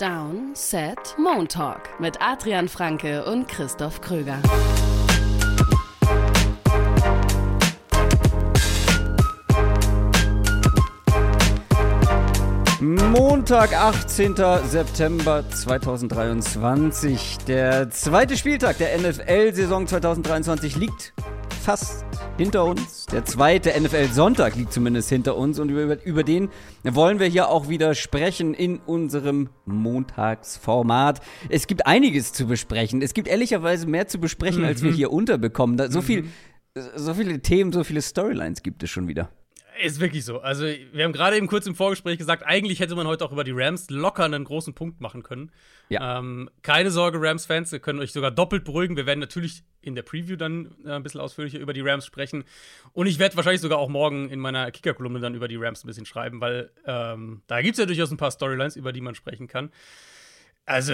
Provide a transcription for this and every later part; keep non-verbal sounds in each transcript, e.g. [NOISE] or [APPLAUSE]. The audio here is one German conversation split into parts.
Down, Set, Montalk mit Adrian Franke und Christoph Kröger. Montag, 18. September 2023. Der zweite Spieltag der NFL-Saison 2023 liegt fast hinter uns. Der zweite NFL-Sonntag liegt zumindest hinter uns und über, über den wollen wir hier auch wieder sprechen in unserem Montagsformat. Es gibt einiges zu besprechen. Es gibt ehrlicherweise mehr zu besprechen, mhm. als wir mhm. hier unterbekommen. Da, so, mhm. viel, so viele Themen, so viele Storylines gibt es schon wieder. Ist wirklich so. Also, wir haben gerade eben kurz im Vorgespräch gesagt, eigentlich hätte man heute auch über die Rams locker einen großen Punkt machen können. Ja. Ähm, keine Sorge, Rams-Fans, wir können euch sogar doppelt beruhigen. Wir werden natürlich in der Preview dann äh, ein bisschen ausführlicher über die Rams sprechen. Und ich werde wahrscheinlich sogar auch morgen in meiner Kicker-Kolumne dann über die Rams ein bisschen schreiben, weil ähm, da gibt es ja durchaus ein paar Storylines, über die man sprechen kann. Also,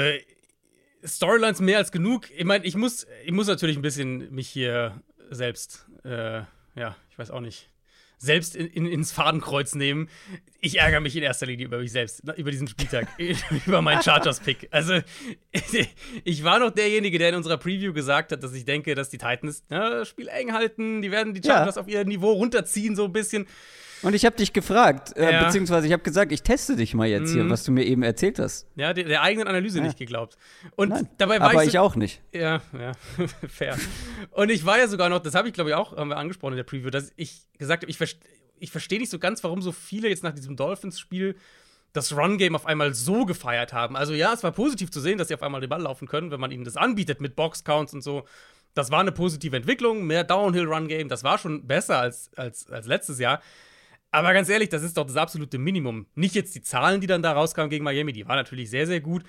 Storylines mehr als genug. Ich meine, ich muss, ich muss natürlich ein bisschen mich hier selbst, äh, ja, ich weiß auch nicht selbst in, in, ins Fadenkreuz nehmen. Ich ärgere mich in erster Linie über mich selbst, über diesen Spieltag, [LAUGHS] über meinen Chargers-Pick. Also, [LAUGHS] ich war noch derjenige, der in unserer Preview gesagt hat, dass ich denke, dass die Titans das Spiel eng halten, die werden die Chargers ja. auf ihr Niveau runterziehen, so ein bisschen. Und ich habe dich gefragt, äh, ja. beziehungsweise ich habe gesagt, ich teste dich mal jetzt mhm. hier, was du mir eben erzählt hast. Ja, der, der eigenen Analyse ja. nicht geglaubt. Und Nein, dabei war aber ich, so, ich auch nicht. Ja, ja, [LAUGHS] fair. Und ich war ja sogar noch, das habe ich glaube ich auch haben wir angesprochen in der Preview, dass ich gesagt habe, ich, ver ich verstehe nicht so ganz, warum so viele jetzt nach diesem Dolphins-Spiel das Run-Game auf einmal so gefeiert haben. Also ja, es war positiv zu sehen, dass sie auf einmal den Ball laufen können, wenn man ihnen das anbietet mit Box-Counts und so. Das war eine positive Entwicklung, mehr Downhill-Run-Game, das war schon besser als, als, als letztes Jahr. Aber ganz ehrlich, das ist doch das absolute Minimum. Nicht jetzt die Zahlen, die dann da rauskamen gegen Miami, die waren natürlich sehr, sehr gut.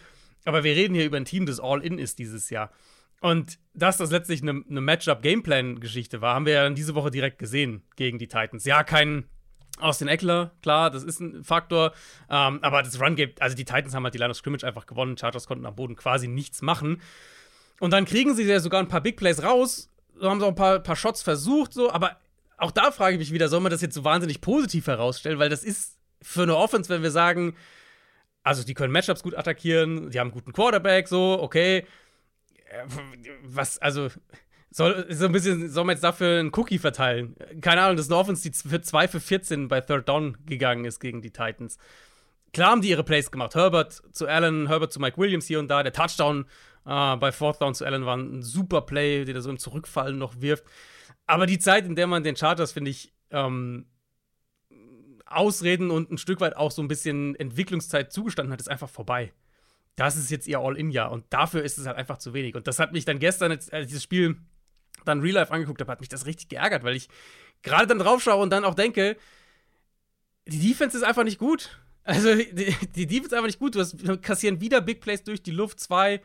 Aber wir reden hier über ein Team, das All-In ist dieses Jahr. Und dass das letztlich eine, eine Matchup-Gameplan-Geschichte war, haben wir ja dann diese Woche direkt gesehen gegen die Titans. Ja, kein Austin Eckler, klar, das ist ein Faktor. Ähm, aber das Run-Game, also die Titans haben halt die Line of Scrimmage einfach gewonnen. Chargers konnten am Boden quasi nichts machen. Und dann kriegen sie ja sogar ein paar Big Plays raus. So haben sie auch ein paar, paar Shots versucht, so, aber auch da frage ich mich wieder, soll man das jetzt so wahnsinnig positiv herausstellen? Weil das ist für eine Offense, wenn wir sagen, also die können Matchups gut attackieren, die haben einen guten Quarterback, so, okay. Äh, was, also, soll, so ein bisschen, soll man jetzt dafür einen Cookie verteilen? Keine Ahnung, das ist eine Offense, die für 2 für 14 bei Third Down gegangen ist gegen die Titans. Klar haben die ihre Plays gemacht. Herbert zu Allen, Herbert zu Mike Williams hier und da. Der Touchdown äh, bei Fourth Down zu Allen war ein super Play, der so im Zurückfallen noch wirft. Aber die Zeit, in der man den Chargers, finde ich, ähm, Ausreden und ein Stück weit auch so ein bisschen Entwicklungszeit zugestanden hat, ist einfach vorbei. Das ist jetzt ihr All-In-Jahr und dafür ist es halt einfach zu wenig. Und das hat mich dann gestern, als ich dieses Spiel dann Real Life angeguckt habe, hat mich das richtig geärgert, weil ich gerade dann drauf schaue und dann auch denke, die Defense ist einfach nicht gut. Also, die, die Defense einfach nicht gut. Du hast, kassieren wieder Big Plays durch die Luft. Zwei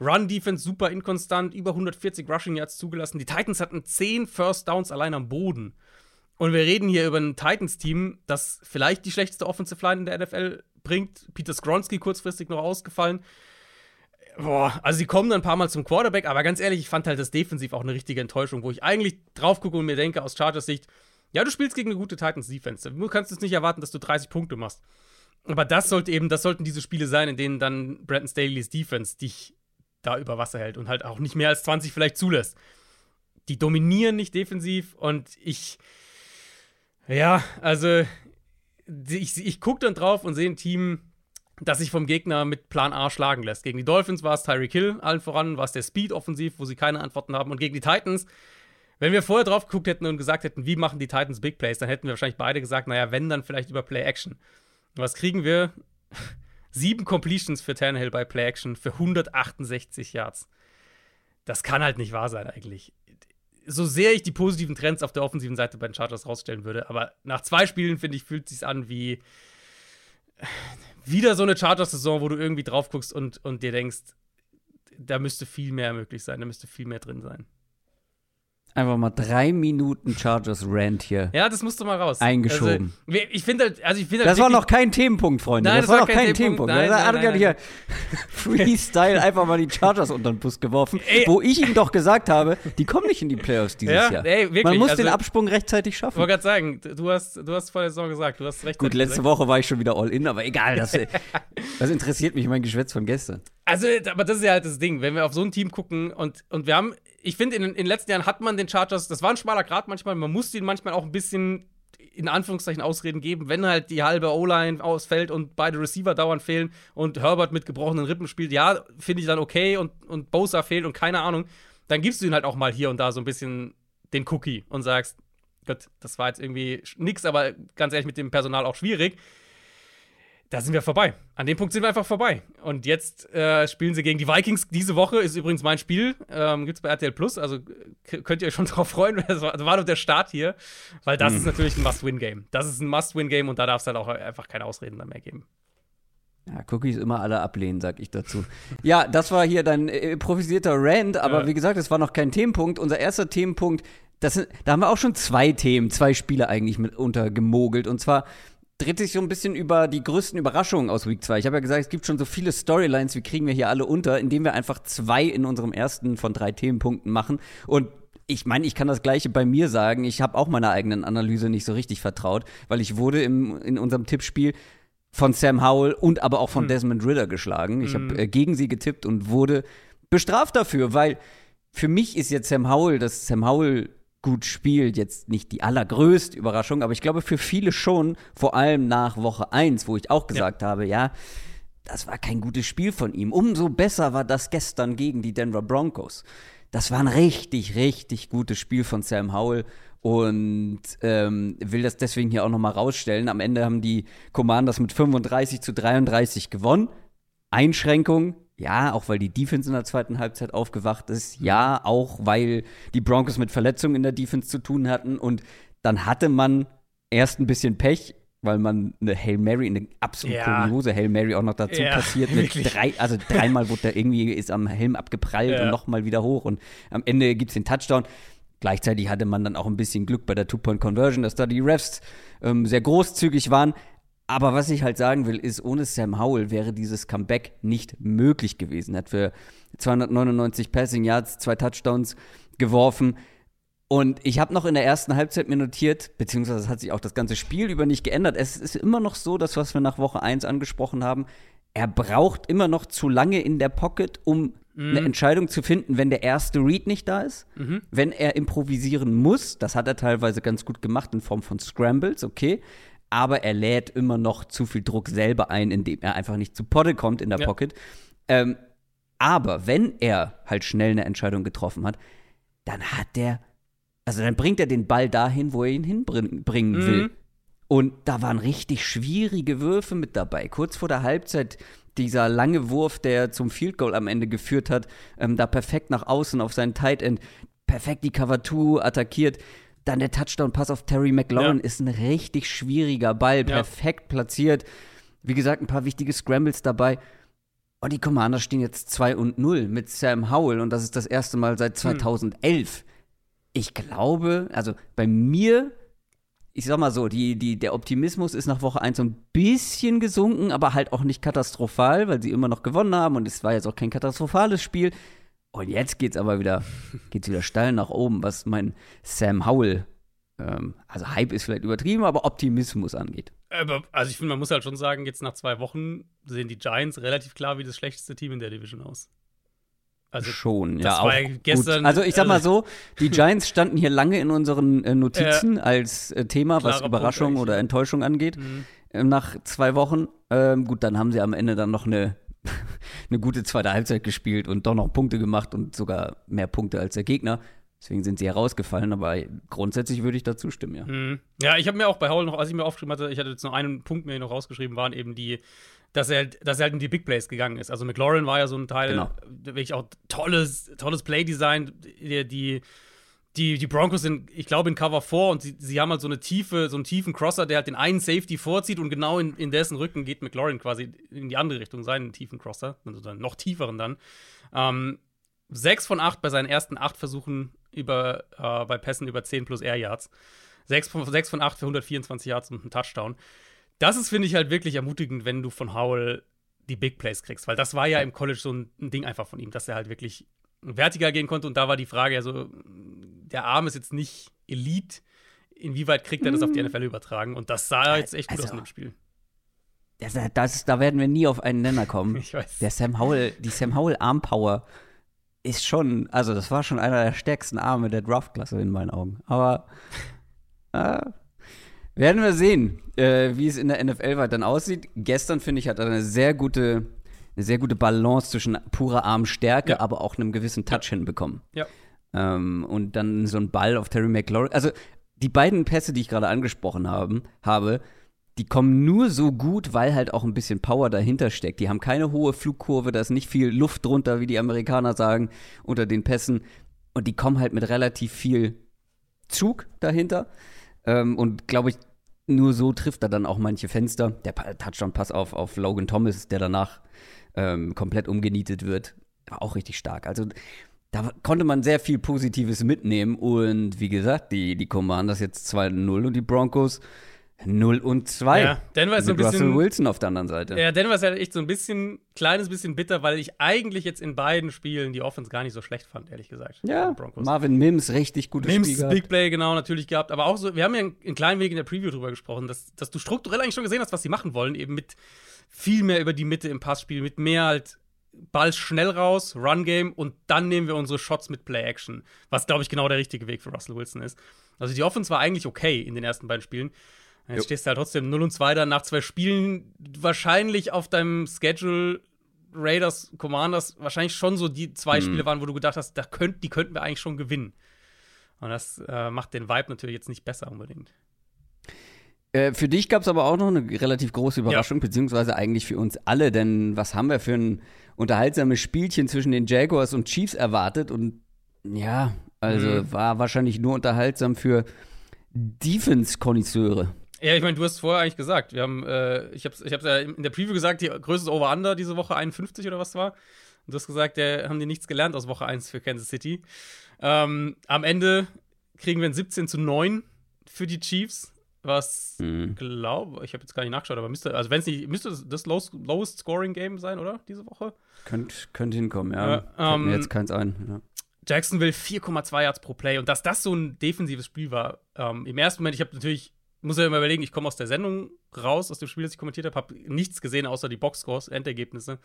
Run-Defense super inkonstant, über 140 Rushing Yards zugelassen. Die Titans hatten 10 First Downs allein am Boden. Und wir reden hier über ein Titans-Team, das vielleicht die schlechteste Offensive Line in der NFL bringt. Peter Skronski kurzfristig noch ausgefallen. Boah, also sie kommen dann ein paar Mal zum Quarterback, aber ganz ehrlich, ich fand halt das defensiv auch eine richtige Enttäuschung, wo ich eigentlich drauf gucke und mir denke, aus Chargers Sicht, ja, du spielst gegen eine gute Titans-Defense. Du kannst jetzt nicht erwarten, dass du 30 Punkte machst. Aber das sollte eben, das sollten diese Spiele sein, in denen dann Brandon Staley's Defense dich da über Wasser hält und halt auch nicht mehr als 20 vielleicht zulässt. Die dominieren nicht defensiv und ich, ja, also ich, ich gucke dann drauf und sehe ein Team, das sich vom Gegner mit Plan A schlagen lässt. Gegen die Dolphins war es Tyreek Hill, allen voran war es der Speed offensiv, wo sie keine Antworten haben. Und gegen die Titans, wenn wir vorher drauf geguckt hätten und gesagt hätten, wie machen die Titans Big Plays, dann hätten wir wahrscheinlich beide gesagt, naja, wenn, dann vielleicht über Play Action. Was kriegen wir? [LAUGHS] Sieben Completions für Tannehill bei Play Action für 168 Yards. Das kann halt nicht wahr sein, eigentlich. So sehr ich die positiven Trends auf der offensiven Seite bei den Chargers rausstellen würde, aber nach zwei Spielen, finde ich, fühlt es sich an wie wieder so eine Chargers-Saison, wo du irgendwie drauf guckst und, und dir denkst, da müsste viel mehr möglich sein, da müsste viel mehr drin sein. Einfach mal drei Minuten Chargers Rant hier Ja, das musst du mal raus. eingeschoben. Also, ich finde halt, also ich finde das halt war wirklich- noch kein Themenpunkt, Freunde. Nein, das, das war war noch kein Themenpunkt. Themenpunkt. Nein, da nein, hat er hier [LAUGHS] [LAUGHS] Freestyle einfach mal die Chargers unter den Bus geworfen, Ey. wo ich ihm doch gesagt habe, die kommen nicht in die Playoffs dieses Ja, Jahr. ey, wirklich, Man muss den also- Absprung rechtzeitig Ich schaffen. wollte gerade sagen, du hast, du hast vor der Saison gesagt, du hast recht. Gut, letzte Woche war ich schon wieder all in, aber egal, das, [LAUGHS] das interessiert mich mein Geschwätz von gestern. Also, aber das ist ja halt das Ding, wenn wir auf so ein Team gucken und, und wir haben, ich finde, in, in den letzten Jahren hat man den Chargers, das war ein schmaler Grad manchmal, man musste ihnen manchmal auch ein bisschen in Anführungszeichen Ausreden geben, wenn halt die halbe O-Line ausfällt und beide Receiver dauernd fehlen und Herbert mit gebrochenen Rippen spielt, ja, finde ich dann okay und, und Bosa fehlt und keine Ahnung, dann gibst du ihnen halt auch mal hier und da so ein bisschen den Cookie und sagst, Gott, das war jetzt irgendwie nix, aber ganz ehrlich, mit dem Personal auch schwierig. Da sind wir vorbei. An dem Punkt sind wir einfach vorbei. Und jetzt äh, spielen sie gegen die Vikings. Diese Woche ist übrigens mein Spiel. Ähm, Gibt es bei RTL Plus. Also könnt ihr euch schon [LAUGHS] drauf freuen. Das war, das war doch der Start hier. Weil das ist natürlich ein Must-Win-Game. Das ist ein Must-Win-Game und da darf es halt auch einfach keine Ausreden mehr geben. Ja, Cookies immer alle ablehnen, sag ich dazu. Ja, das war hier dein äh, improvisierter Rant, aber Ja. wie gesagt, es war noch kein Themenpunkt. Unser erster Themenpunkt, das sind, da haben wir auch schon zwei Themen, zwei Spiele eigentlich mit untergemogelt. Und zwar dreht sich so ein bisschen über die größten Überraschungen aus Week 2. Ich habe ja gesagt, es gibt schon so viele Storylines, wie kriegen wir hier alle unter, indem wir einfach zwei in unserem ersten von drei Themenpunkten machen. Und ich meine, ich kann das Gleiche bei mir sagen. Ich habe auch meiner eigenen Analyse nicht so richtig vertraut, weil ich wurde im, in unserem Tippspiel von Sam Howell und aber auch von Hm. Desmond Ritter geschlagen. Ich habe äh, gegen sie getippt und wurde bestraft dafür, weil für mich ist jetzt Sam Howell, dass Sam Howell gut spielt, jetzt nicht die allergrößte Überraschung, aber ich glaube für viele schon, vor allem nach Woche 1, wo ich auch gesagt habe, ja, das war kein gutes Spiel von ihm. Umso besser war das gestern gegen die Denver Broncos. Das war ein richtig, richtig gutes Spiel von Sam Howell und ähm, will das deswegen hier auch nochmal rausstellen. Am Ende haben die Commanders mit 35 zu 33 gewonnen. Einschränkung, ja, auch weil die Defense in der zweiten Halbzeit aufgewacht ist. Ja, auch weil die Broncos mit Verletzungen in der Defense zu tun hatten. Und dann hatte man erst ein bisschen Pech, weil man eine Hail Mary, eine absolut Ja. kuriose Hail Mary auch noch dazu Ja, passiert. Mit wirklich. drei, also dreimal [LAUGHS] wurde der irgendwie ist am Helm abgeprallt Ja. und nochmal wieder hoch. Und am Ende gibt es den Touchdown. Gleichzeitig hatte man dann auch ein bisschen Glück bei der Two-Point-Conversion, dass da die Refs ähm, sehr großzügig waren. Aber was ich halt sagen will, ist, ohne Sam Howell wäre dieses Comeback nicht möglich gewesen. Er hat für 299 Passing Yards zwei Touchdowns geworfen. Und ich habe noch in der ersten Halbzeit mir notiert, beziehungsweise hat sich auch das ganze Spiel über nicht geändert. Es ist immer noch so, das, was wir nach Woche 1 angesprochen haben, er braucht immer noch zu lange in der Pocket, um eine Entscheidung zu finden, wenn der erste Read nicht da ist. Wenn er improvisieren muss, das hat er teilweise ganz gut gemacht in Form von Scrambles, okay. Aber er lädt immer noch zu viel Druck selber ein, indem er einfach nicht zu Potte kommt in der Ja. Pocket. Ähm, aber wenn er halt schnell eine Entscheidung getroffen hat, dann hat der, also dann bringt er den Ball dahin, wo er ihn hinbringen Mhm. will. Und da waren richtig schwierige Würfe mit dabei. Kurz vor der Halbzeit dieser lange Wurf, der zum Field Goal am Ende geführt hat, ähm, da perfekt nach außen auf seinen Tight End, perfekt die Cover 2 attackiert. Dann der Touchdown-Pass auf Terry McLaurin Ja. ist ein richtig schwieriger Ball, Ja. perfekt platziert. Wie gesagt, ein paar wichtige Scrambles dabei. Und die Commanders stehen jetzt 2 und 0 mit Sam Howell und das ist das erste Mal seit 2011. Ich glaube, also bei mir, ich sag mal so, die, die, der Optimismus ist nach Woche 1 so ein bisschen gesunken, aber halt auch nicht katastrophal, weil sie immer noch gewonnen haben und es war jetzt auch kein katastrophales Spiel. Und jetzt geht's aber wieder, geht's wieder steil nach oben, was mein Sam Howell, ähm, also Hype ist vielleicht übertrieben, aber Optimismus angeht. Aber, also ich finde, man muss halt schon sagen, jetzt nach zwei Wochen sehen die Giants relativ klar wie das schlechteste Team in der Division aus. Also Schon, ja. Auch gestern- gut. Also ich sag mal also- so, die Giants standen hier lange in unseren äh, Notizen als äh, Thema, was Überraschung Punkt oder. Enttäuschung angeht. Mhm. Ähm, nach zwei Wochen. Ähm, gut, dann haben sie am Ende dann noch eine, [LAUGHS] eine gute zweite Halbzeit gespielt und doch noch Punkte gemacht und sogar mehr Punkte als der Gegner. Deswegen sind sie herausgefallen, aber grundsätzlich würde ich dazu stimmen, ja. Mhm. Ja, ich habe mir auch bei Howell noch, als ich mir aufgeschrieben hatte, ich hatte jetzt nur einen Punkt mir noch rausgeschrieben, waren eben die, dass er, dass er halt in die Big Plays gegangen ist. Also McLaurin war ja so ein Teil, Genau. wirklich auch tolles, tolles Playdesign. Die, die, die, die Broncos sind, ich glaube, in Cover 4 und sie, sie haben halt so eine tiefe, so einen tiefen Crosser, der halt den einen Safety vorzieht und genau in, in dessen Rücken geht McLaurin quasi in die andere Richtung, seinen tiefen Crosser, also dann noch tieferen dann. Ähm, sechs von acht bei seinen ersten acht Versuchen über, äh, bei Pässen über 10 plus Air Yards. 6 von, 6 von 8 für 124 Yards und einen Touchdown. Das ist, finde ich, halt wirklich ermutigend, wenn du von Howell die Big Plays kriegst, weil das war ja im College so ein Ding einfach von ihm, dass er halt wirklich vertikal gehen konnte und da war die Frage, also der Arm ist jetzt nicht Elite, inwieweit kriegt er das auf die mhm. NFL übertragen und das sah jetzt echt gut also, aus in dem Spiel. Das, das, da werden wir nie auf einen Nenner kommen. [LAUGHS] Ich weiß. Der Sam Howell, die Sam Howell Armpower ist schon, also das war schon einer der stärksten Arme der Draftklasse in meinen Augen. Aber äh, werden wir sehen, äh, wie es in der NFL weiter dann aussieht. Gestern, finde ich, hat er eine sehr gute, eine sehr gute Balance zwischen purer Armstärke, ja. aber auch einem gewissen Touch hinbekommen. Ja. Ähm, und dann so ein Ball auf Terry McLaurin. Also die beiden Pässe, die ich gerade angesprochen haben, habe, die kommen nur so gut, weil halt auch ein bisschen Power dahinter steckt. Die haben keine hohe Flugkurve, da ist nicht viel Luft drunter, wie die Amerikaner sagen, unter den Pässen. Und die kommen halt mit relativ viel Zug dahinter. Ähm, und glaube ich, nur so trifft er dann auch manche Fenster. Der Touchdown-Pass auf, auf Logan Thomas, der danach ähm, komplett umgenietet wird, war auch richtig stark. Also da konnte man sehr viel Positives mitnehmen. Und wie gesagt, die, die Commanders jetzt 2-0 und die Broncos 0 und 2. Ja, Denver ist so ein bisschen. Russell Wilson auf der anderen Seite. Ja, Denver ist halt echt so ein bisschen, kleines bisschen bitter, weil ich eigentlich jetzt in beiden Spielen die Offense gar nicht so schlecht fand, ehrlich gesagt. Ja, Marvin Mims, richtig gutes Mims, Spiel. Mims, Big Play, genau, natürlich gehabt. Aber auch so, wir haben ja einen, einen kleinen Weg in der Preview drüber gesprochen, dass, dass du strukturell eigentlich schon gesehen hast, was sie machen wollen, eben mit viel mehr über die Mitte im Passspiel, mit mehr halt Ball schnell raus, Run-Game und dann nehmen wir unsere Shots mit Play-Action. Was, glaube ich, genau der richtige Weg für Russell Wilson ist. Also die Offense war eigentlich okay in den ersten beiden Spielen. Jetzt jo. stehst du halt trotzdem 0 und 2 dann nach zwei Spielen. Wahrscheinlich auf deinem Schedule Raiders, Commanders, wahrscheinlich schon so die zwei mhm. Spiele waren, wo du gedacht hast, da könnt, die könnten wir eigentlich schon gewinnen. Und das äh, macht den Vibe natürlich jetzt nicht besser unbedingt. Äh, für dich gab es aber auch noch eine relativ große Überraschung, ja. beziehungsweise eigentlich für uns alle, denn was haben wir für ein unterhaltsames Spielchen zwischen den Jaguars und Chiefs erwartet? Und ja, also mhm. war wahrscheinlich nur unterhaltsam für Defense-Konnoisseure. Ja, ich meine, du hast vorher eigentlich gesagt, wir haben, äh, ich habe es ich ja in der Preview gesagt, die größte Over-Under diese Woche 51 oder was war. Und du hast gesagt, der haben die nichts gelernt aus Woche 1 für Kansas City. Ähm, am Ende kriegen wir ein 17 zu 9 für die Chiefs, was mhm. glaube, ich habe jetzt gar nicht nachgeschaut, aber müsste, also wenn es nicht, müsste das lowest, lowest Scoring Game sein, oder? Diese Woche? Könnt, könnte hinkommen, ja. Äh, ähm, mir jetzt keins ein. Ja. Jacksonville 4,2 Yards pro Play und dass das so ein defensives Spiel war. Ähm, Im ersten Moment, ich habe natürlich muss ja immer überlegen, ich komme aus der Sendung raus, aus dem Spiel, das ich kommentiert habe, habe nichts gesehen, außer die Boxscores, Endergebnisse.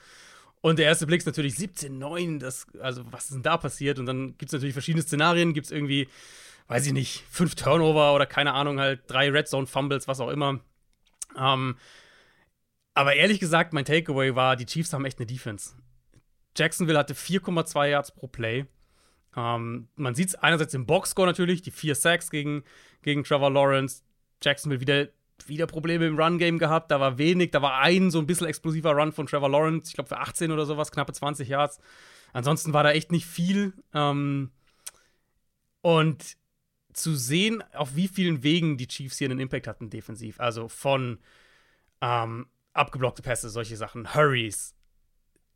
Und der erste Blick ist natürlich 17-9, also was ist denn da passiert? Und dann gibt es natürlich verschiedene Szenarien, gibt es irgendwie, weiß ich nicht, fünf Turnover oder keine Ahnung, halt drei Red Zone Fumbles, was auch immer. Ähm, aber ehrlich gesagt, mein Takeaway war, die Chiefs haben echt eine Defense. Jacksonville hatte 4,2 Yards pro Play. Ähm, man sieht es einerseits im Boxscore natürlich, die vier Sacks gegen, gegen Trevor Lawrence, Jacksonville wieder, wieder Probleme im Run-Game gehabt. Da war wenig, da war ein so ein bisschen explosiver Run von Trevor Lawrence, ich glaube für 18 oder sowas, knappe 20 Yards. Ansonsten war da echt nicht viel. Ähm, und zu sehen, auf wie vielen Wegen die Chiefs hier einen Impact hatten defensiv. Also von ähm, abgeblockte Pässe, solche Sachen, Hurries,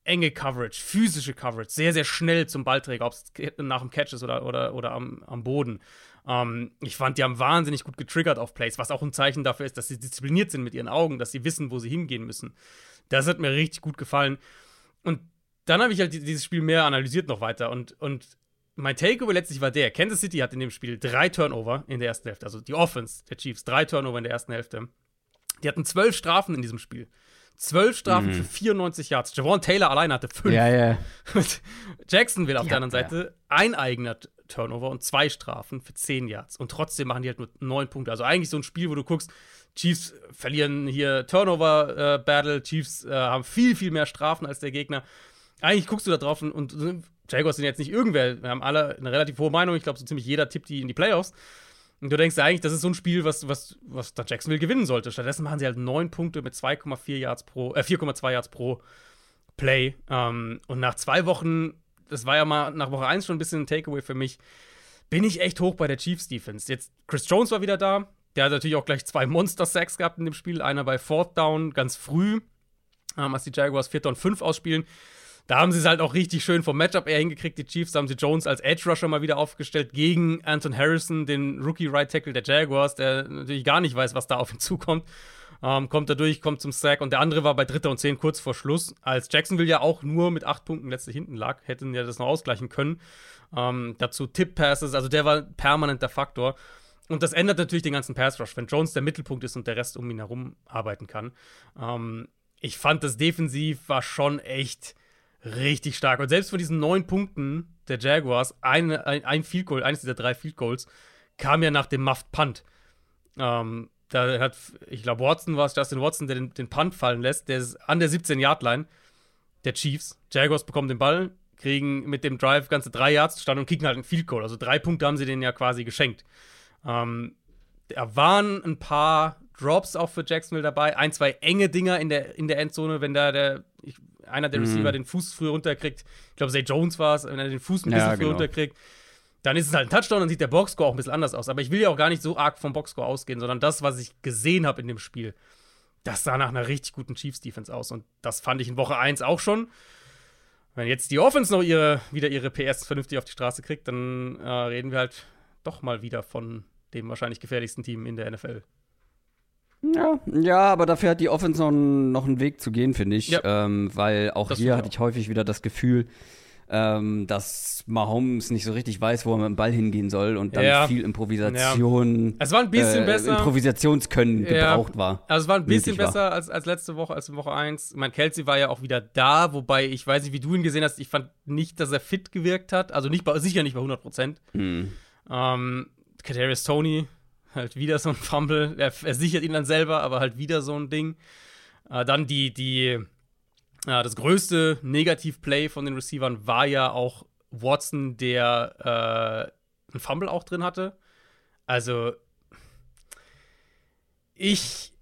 enge Coverage, physische Coverage, sehr, sehr schnell zum Ballträger, ob es nach dem Catch ist oder, oder, oder am, am Boden. Ähm, ich fand, die haben wahnsinnig gut getriggert auf Plays, was auch ein Zeichen dafür ist, dass sie diszipliniert sind mit ihren Augen, dass sie wissen, wo sie hingehen müssen. Das hat mir richtig gut gefallen. Und dann habe ich halt dieses Spiel mehr analysiert noch weiter. Und, und mein Takeaway letztlich war der: Kansas City hat in dem Spiel drei Turnover in der ersten Hälfte. Also die Offense der Chiefs, drei Turnover in der ersten Hälfte. Die hatten zwölf Strafen in diesem Spiel. Zwölf Strafen mhm. für 94 Yards. Javon Taylor allein hatte fünf. Ja, ja. Jacksonville auf der anderen Seite ja. ein eigener Turnover und zwei Strafen für 10 Yards. Und trotzdem machen die halt nur neun Punkte. Also eigentlich so ein Spiel, wo du guckst, Chiefs verlieren hier Turnover-Battle, äh, Chiefs äh, haben viel, viel mehr Strafen als der Gegner. Eigentlich guckst du da drauf und, und Jaguars sind jetzt nicht irgendwer. Wir haben alle eine relativ hohe Meinung. Ich glaube, so ziemlich jeder tippt die in die Playoffs. Und du denkst eigentlich, das ist so ein Spiel, was, was, was da Jacksonville gewinnen sollte. Stattdessen machen sie halt neun Punkte mit 2,4 Yards pro, äh, 4,2 Yards pro Play. Ähm, und nach zwei Wochen das war ja mal nach Woche 1 schon ein bisschen ein Takeaway für mich, bin ich echt hoch bei der Chiefs Defense. Jetzt, Chris Jones war wieder da. Der hat natürlich auch gleich zwei Monster-Sacks gehabt in dem Spiel. Einer bei Fourth Down ganz früh, ähm, als die Jaguars 4. und 5 ausspielen. Da haben sie es halt auch richtig schön vom Matchup eher hingekriegt, die Chiefs. Haben sie Jones als Edge Rusher mal wieder aufgestellt gegen Anton Harrison, den Rookie Right Tackle der Jaguars, der natürlich gar nicht weiß, was da auf ihn zukommt. Ähm, kommt da durch, kommt zum Sack und der andere war bei Dritter und Zehn kurz vor Schluss, als Jacksonville ja auch nur mit acht Punkten letztlich hinten lag, hätten ja das noch ausgleichen können. Ähm, dazu Tip-Passes, also der war permanenter Faktor. Und das ändert natürlich den ganzen Pass-Rush, wenn Jones der Mittelpunkt ist und der Rest um ihn herum arbeiten kann. Ähm, ich fand das defensiv war schon echt richtig stark. Und selbst von diesen neun Punkten der Jaguars, ein, ein, ein Field Goal, eines dieser drei Field Goals, kam ja nach dem Muffed Punt. Ähm, da hat, ich glaube, Watson war es, Justin Watson, der den, den Punt fallen lässt. Der ist an der 17-Yard-Line der Chiefs. Jaguars bekommen den Ball, kriegen mit dem Drive ganze drei Yards zustande und kicken halt einen Field Goal. Also drei Punkte haben sie denen ja quasi geschenkt. Ähm, da waren ein paar Drops auch für Jacksonville dabei. Ein, zwei enge Dinger in der, in der Endzone, wenn da der, ich, einer der Receiver mhm. den Fuß früher runterkriegt. Ich glaube, Zay Jones war es, wenn er den Fuß ein bisschen ja, früher genau. runterkriegt. Dann ist es halt ein Touchdown, dann sieht der Boxscore auch ein bisschen anders aus. Aber ich will ja auch gar nicht so arg vom Boxscore ausgehen, sondern das, was ich gesehen habe in dem Spiel, das sah nach einer richtig guten Chiefs-Defense aus. Und das fand ich in Woche 1 auch schon. Wenn jetzt die Offense noch ihre, wieder ihre PS vernünftig auf die Straße kriegt, dann äh, reden wir halt doch mal wieder von dem wahrscheinlich gefährlichsten Team in der NFL. Ja, ja, aber dafür hat die Offense noch, noch einen Weg zu gehen, finde ich. Ja. Ähm, weil auch das hier hatte ich häufig wieder das Gefühl, ähm, dass Mahomes nicht so richtig weiß, wo er mit dem Ball hingehen soll und dann ja. viel Improvisation. Ja. Es war ein bisschen äh, besser. Improvisationskönnen gebraucht war. Also es war ein bisschen besser als, als letzte Woche, als Woche 1. Mein Kelsey war ja auch wieder da, wobei ich weiß nicht, wie du ihn gesehen hast. Ich fand nicht, dass er fit gewirkt hat. Also nicht bei, sicher nicht bei 100 Prozent. Hm. Ähm, Kadarius Tony, halt wieder so ein Fumble. Er, er, sichert ihn dann selber, aber halt wieder so ein Ding. Äh, dann die, die, ja, das größte Negativ-Play von den Receivern war ja auch Watson, der äh, ein Fumble auch drin hatte. Also, ich,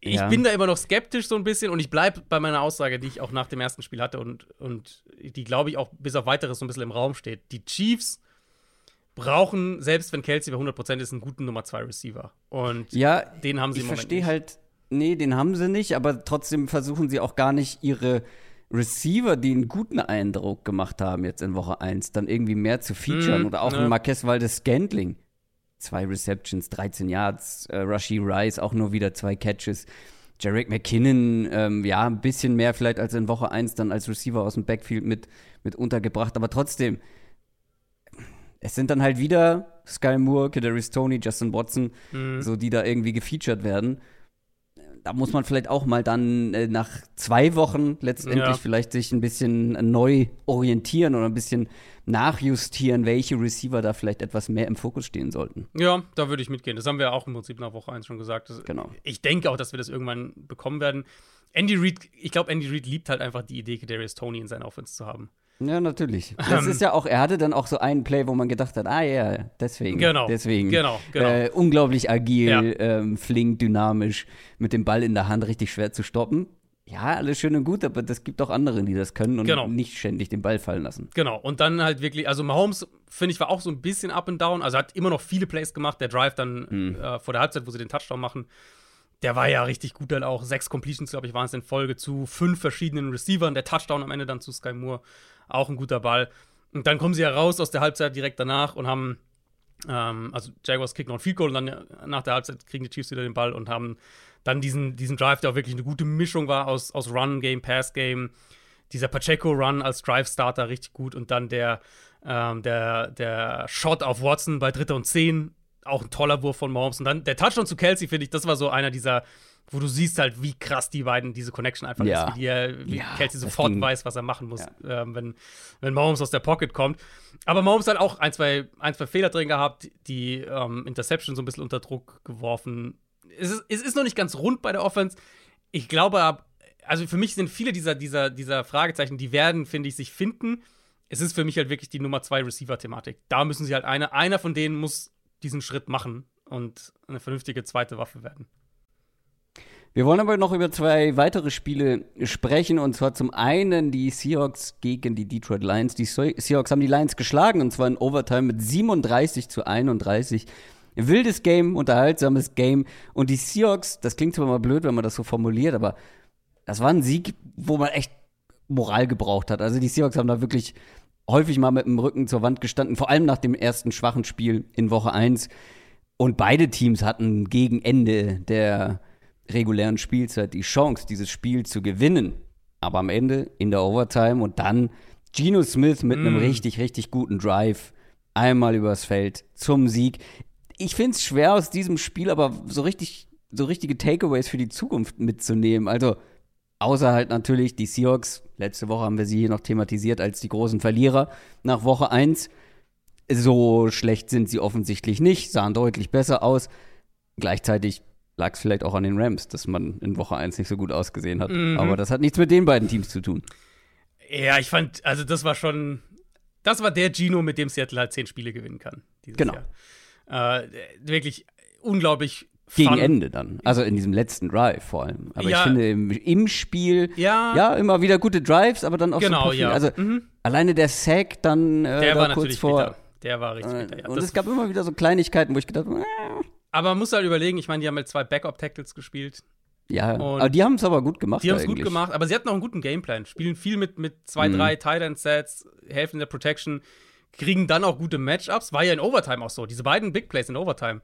ich ja. bin da immer noch skeptisch so ein bisschen und ich bleibe bei meiner Aussage, die ich auch nach dem ersten Spiel hatte und, und die, glaube ich, auch bis auf weiteres so ein bisschen im Raum steht. Die Chiefs brauchen, selbst wenn Kelsey bei 100% ist, einen guten Nummer 2 Receiver. Und ja, den haben sie ich verstehe halt, nee, den haben sie nicht, aber trotzdem versuchen sie auch gar nicht ihre Receiver, die einen guten Eindruck gemacht haben jetzt in Woche 1, dann irgendwie mehr zu featuren. Mm, oder auch ja. ein Marquez Valdes Scantling. Zwei Receptions, 13 Yards. Äh, Rashi Rice auch nur wieder zwei Catches. Jarek McKinnon, ähm, ja, ein bisschen mehr vielleicht als in Woche 1 dann als Receiver aus dem Backfield mit, mit untergebracht. Aber trotzdem, es sind dann halt wieder Sky Moore, Kadarius Tony, Justin Watson, mhm. so die da irgendwie gefeatured werden. Da muss man vielleicht auch mal dann äh, nach zwei Wochen letztendlich ja. vielleicht sich ein bisschen neu orientieren oder ein bisschen nachjustieren, welche Receiver da vielleicht etwas mehr im Fokus stehen sollten. Ja, da würde ich mitgehen. Das haben wir auch im Prinzip nach Woche 1 schon gesagt. Das, genau. Ich denke auch, dass wir das irgendwann bekommen werden. Andy Reid, ich glaube, Andy Reid liebt halt einfach die Idee, Kadarius Tony in seiner Offense zu haben. Ja, natürlich. [LAUGHS] Das ist ja auch, er hatte dann auch so einen Play, wo man gedacht hat, ah ja, deswegen. Genau. Deswegen. Genau, genau. Äh, unglaublich agil, ja. ähm, flink, dynamisch, mit dem Ball in der Hand richtig schwer zu stoppen. Ja, alles schön und gut, aber das gibt auch andere, die das können und genau. nicht ständig den Ball fallen lassen. Genau, und dann halt wirklich, also Mahomes, finde ich, war auch so ein bisschen up and down. Also hat immer noch viele Plays gemacht. Der Drive dann hm. äh, vor der Halbzeit, wo sie den Touchdown machen, der war ja richtig gut dann auch. Sechs Completions, glaube ich, waren es in Folge zu fünf verschiedenen Receivern. Der Touchdown am Ende dann zu Sky Moore. Auch ein guter Ball. Und dann kommen sie ja raus aus der Halbzeit direkt danach und haben, ähm, also Jaguars kicken noch ein Field Goal und dann nach der Halbzeit kriegen die Chiefs wieder den Ball und haben dann diesen, diesen Drive, der auch wirklich eine gute Mischung war aus, aus Run-Game, Pass-Game. Dieser Pacheco-Run als Drive-Starter richtig gut und dann der, ähm, der, der Shot auf Watson bei Dritter und Zehn, auch ein toller Wurf von Mahomes. Und dann der Touchdown zu Kelsey, finde ich, das war so einer dieser wo du siehst halt, wie krass die beiden diese Connection einfach ja. ist, wie, er, wie ja, Kelsey sofort ging, weiß, was er machen muss, ja. ähm, wenn, wenn Mahomes aus der Pocket kommt. Aber Mahomes hat auch ein, zwei, ein, zwei Fehler drin gehabt, die ähm, Interception so ein bisschen unter Druck geworfen. Es ist, es ist noch nicht ganz rund bei der Offense. Ich glaube, also für mich sind viele dieser, dieser, dieser Fragezeichen, die werden, finde ich, sich finden. Es ist für mich halt wirklich die Nummer zwei Receiver-Thematik. Da müssen sie halt eine, einer von denen muss diesen Schritt machen und eine vernünftige zweite Waffe werden. Wir wollen aber noch über zwei weitere Spiele sprechen und zwar zum einen die Seahawks gegen die Detroit Lions. Die Seahawks haben die Lions geschlagen und zwar in Overtime mit 37 zu 31. Wildes Game, unterhaltsames Game und die Seahawks, das klingt zwar mal blöd, wenn man das so formuliert, aber das war ein Sieg, wo man echt Moral gebraucht hat. Also die Seahawks haben da wirklich häufig mal mit dem Rücken zur Wand gestanden, vor allem nach dem ersten schwachen Spiel in Woche 1. Und beide Teams hatten gegen Ende der regulären Spielzeit die Chance, dieses Spiel zu gewinnen. Aber am Ende in der Overtime und dann Geno Smith mit einem Mm. richtig, richtig guten Drive einmal übers Feld zum Sieg. Ich finde es schwer aus diesem Spiel, aber so richtig, so richtige Takeaways für die Zukunft mitzunehmen. Also, außer halt natürlich die Seahawks. Letzte Woche haben wir sie hier noch thematisiert als die großen Verlierer nach Woche 1. So schlecht sind sie offensichtlich nicht, sahen deutlich besser aus. Gleichzeitig lag es vielleicht auch an den Rams, dass man in Woche 1 nicht so gut ausgesehen hat. Mhm. Aber das hat nichts mit den beiden Teams zu tun. Ja, ich fand, also das war schon, das war der Gino, mit dem Seattle halt zehn Spiele gewinnen kann. Genau. Äh, wirklich unglaublich Gegen fun. Ende dann. Also in diesem letzten Drive vor allem. Aber Ja. ich finde im, im Spiel, Ja, ja, immer wieder gute Drives, aber dann auch so genau, Profil. ja. Also mhm. alleine der Sack dann äh, Der da war kurz natürlich vor. bitter. Der war richtig bitter, ja. Äh, und es gab immer wieder so Kleinigkeiten, wo ich gedacht habe, äh, aber man muss halt überlegen, ich meine, die haben halt zwei Backup-Tackles gespielt. ja, Und aber die haben es aber gut gemacht. Die haben es gut gemacht, aber sie hatten auch einen guten Gameplan. Spielen viel mit, mit zwei, Mhm. drei Tight End Sets, helfen in der Protection, kriegen dann auch gute Matchups. War ja in Overtime auch so. Diese beiden Big Plays in Overtime.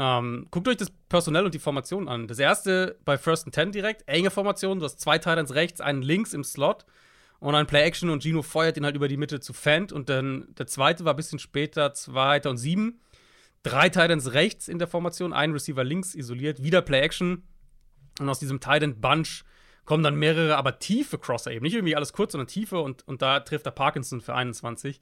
Ähm, guckt euch das Personell und die Formation an. Das erste bei First and Ten direkt, enge Formation. Du hast zwei Tight Ends rechts, einen links im Slot und ein Play Action und Gino feuert ihn halt über die Mitte zu Fant. Und dann der zweite war ein bisschen später, zweiter und sieben. Drei Tight Ends rechts in der Formation, ein Receiver links isoliert, wieder Play Action. Und aus diesem Tight End Bunch kommen dann mehrere, aber tiefe Crosser eben. Nicht irgendwie alles kurz, sondern tiefe. Und, und da trifft er Parkinson für 21.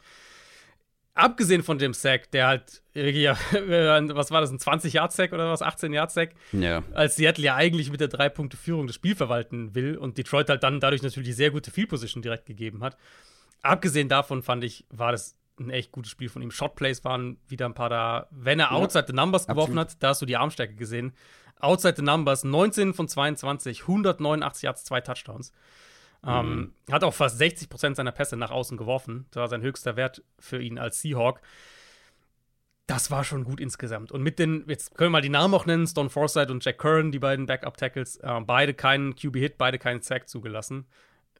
Abgesehen von dem Sack, der halt, [LAUGHS] ja, was war das, ein 20-Yard-Sack oder was, 18-Yard-Sack, Ja. als Seattle ja eigentlich mit der Drei-Punkte-Führung das Spiel verwalten will und Detroit halt dann dadurch natürlich sehr gute Field-Position direkt gegeben hat. Abgesehen davon fand ich, war das ein echt gutes Spiel von ihm. Shotplays waren wieder ein paar da. Wenn er outside the numbers geworfen absolut. hat, da hast du die Armstärke gesehen. Outside the numbers, 19 von 22, 189 Yards, zwei Touchdowns. Ähm, hat auch fast 60 Prozent seiner Pässe nach außen geworfen. Das war sein höchster Wert für ihn als Seahawk. Das war schon gut insgesamt. Und mit den, jetzt können wir mal die Namen auch nennen: Stone Forsythe und Jack Curran, die beiden Backup-Tackles. Äh, beide keinen QB-Hit, beide keinen Sack zugelassen.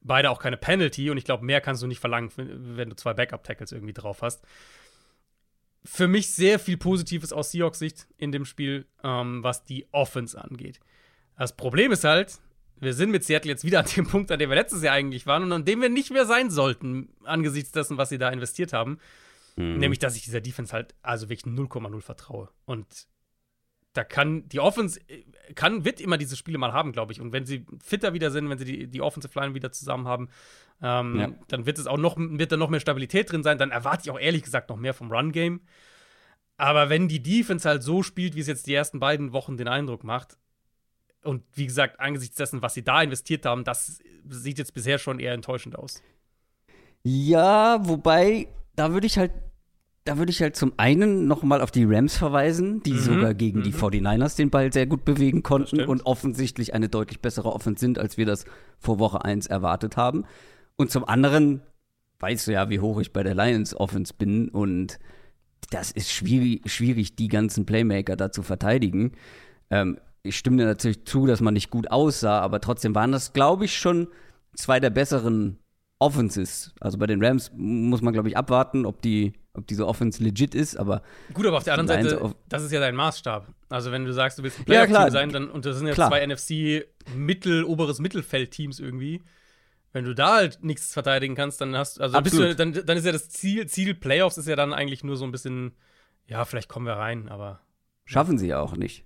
Beide auch keine Penalty. Und ich glaube, mehr kannst du nicht verlangen, wenn du zwei Backup-Tackles irgendwie drauf hast. Für mich sehr viel Positives aus Seahawks Sicht in dem Spiel, ähm, was die Offense angeht. Das Problem ist halt, wir sind mit Seattle jetzt wieder an dem [LAUGHS] Punkt, an dem wir letztes Jahr eigentlich waren und an dem wir nicht mehr sein sollten, angesichts dessen, was sie da investiert haben. Mhm. Nämlich, dass ich dieser Defense halt also wirklich 0,0 vertraue. Und da kann die Offense äh, kann, wird immer diese Spiele mal haben, glaube ich. Und wenn sie fitter wieder sind, wenn sie die, die Offensive Line wieder zusammen haben, ähm, Ja. dann wird es auch noch, wird da noch mehr Stabilität drin sein. Dann erwarte ich auch ehrlich gesagt noch mehr vom Run-Game. Aber wenn die Defense halt so spielt, wie es jetzt die ersten beiden Wochen den Eindruck macht, und wie gesagt, angesichts dessen, was sie da investiert haben, das sieht jetzt bisher schon eher enttäuschend aus. Ja, wobei, da würde ich halt, da würde ich halt zum einen nochmal auf die Rams verweisen, die Mhm, sogar gegen die mhm. 49ers den Ball sehr gut bewegen konnten und offensichtlich eine deutlich bessere Offense sind, als wir das vor Woche 1 erwartet haben. Und zum anderen weißt du ja, wie hoch ich bei der Lions Offense bin und das ist schwierig, schwierig die ganzen Playmaker da zu verteidigen. Ähm, ich stimme dir natürlich zu, dass man nicht gut aussah, aber trotzdem waren das, glaube ich, schon zwei der besseren Offenses. Also bei den Rams muss man, glaube ich, abwarten, ob die, ob diese Offense legit ist, aber Gut, aber auf der anderen Seite, auf- das ist ja dein Maßstab. Also, wenn du sagst, du willst ein Ja, Playoff-Team klar. sein, dann, und das sind ja Klar. zwei NFC-Mittel-, oberes Mittelfeld-Teams irgendwie. Wenn du da halt nichts verteidigen kannst, dann hast also bist du, dann, dann ist ja das Ziel, Ziel Playoffs ist ja dann eigentlich nur so ein bisschen, ja, vielleicht kommen wir rein, aber schaffen sie ja auch nicht.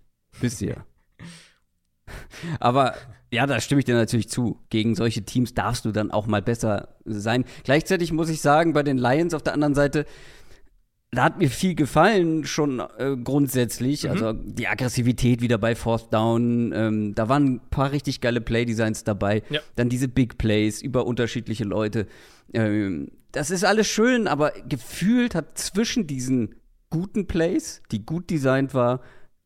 Ihr. [LAUGHS] Aber ja, da stimme ich dir natürlich zu. Gegen solche Teams darfst du dann auch mal besser sein. Gleichzeitig muss ich sagen, bei den Lions auf der anderen Seite, da hat mir viel gefallen, schon äh, grundsätzlich. Mhm. Also die Aggressivität wieder bei Fourth Down. Ähm, da waren ein paar richtig geile Playdesigns dabei. Ja. Dann diese Big Plays über unterschiedliche Leute. Ähm, das ist alles schön, aber gefühlt hat zwischen diesen guten Plays, die gut designt war,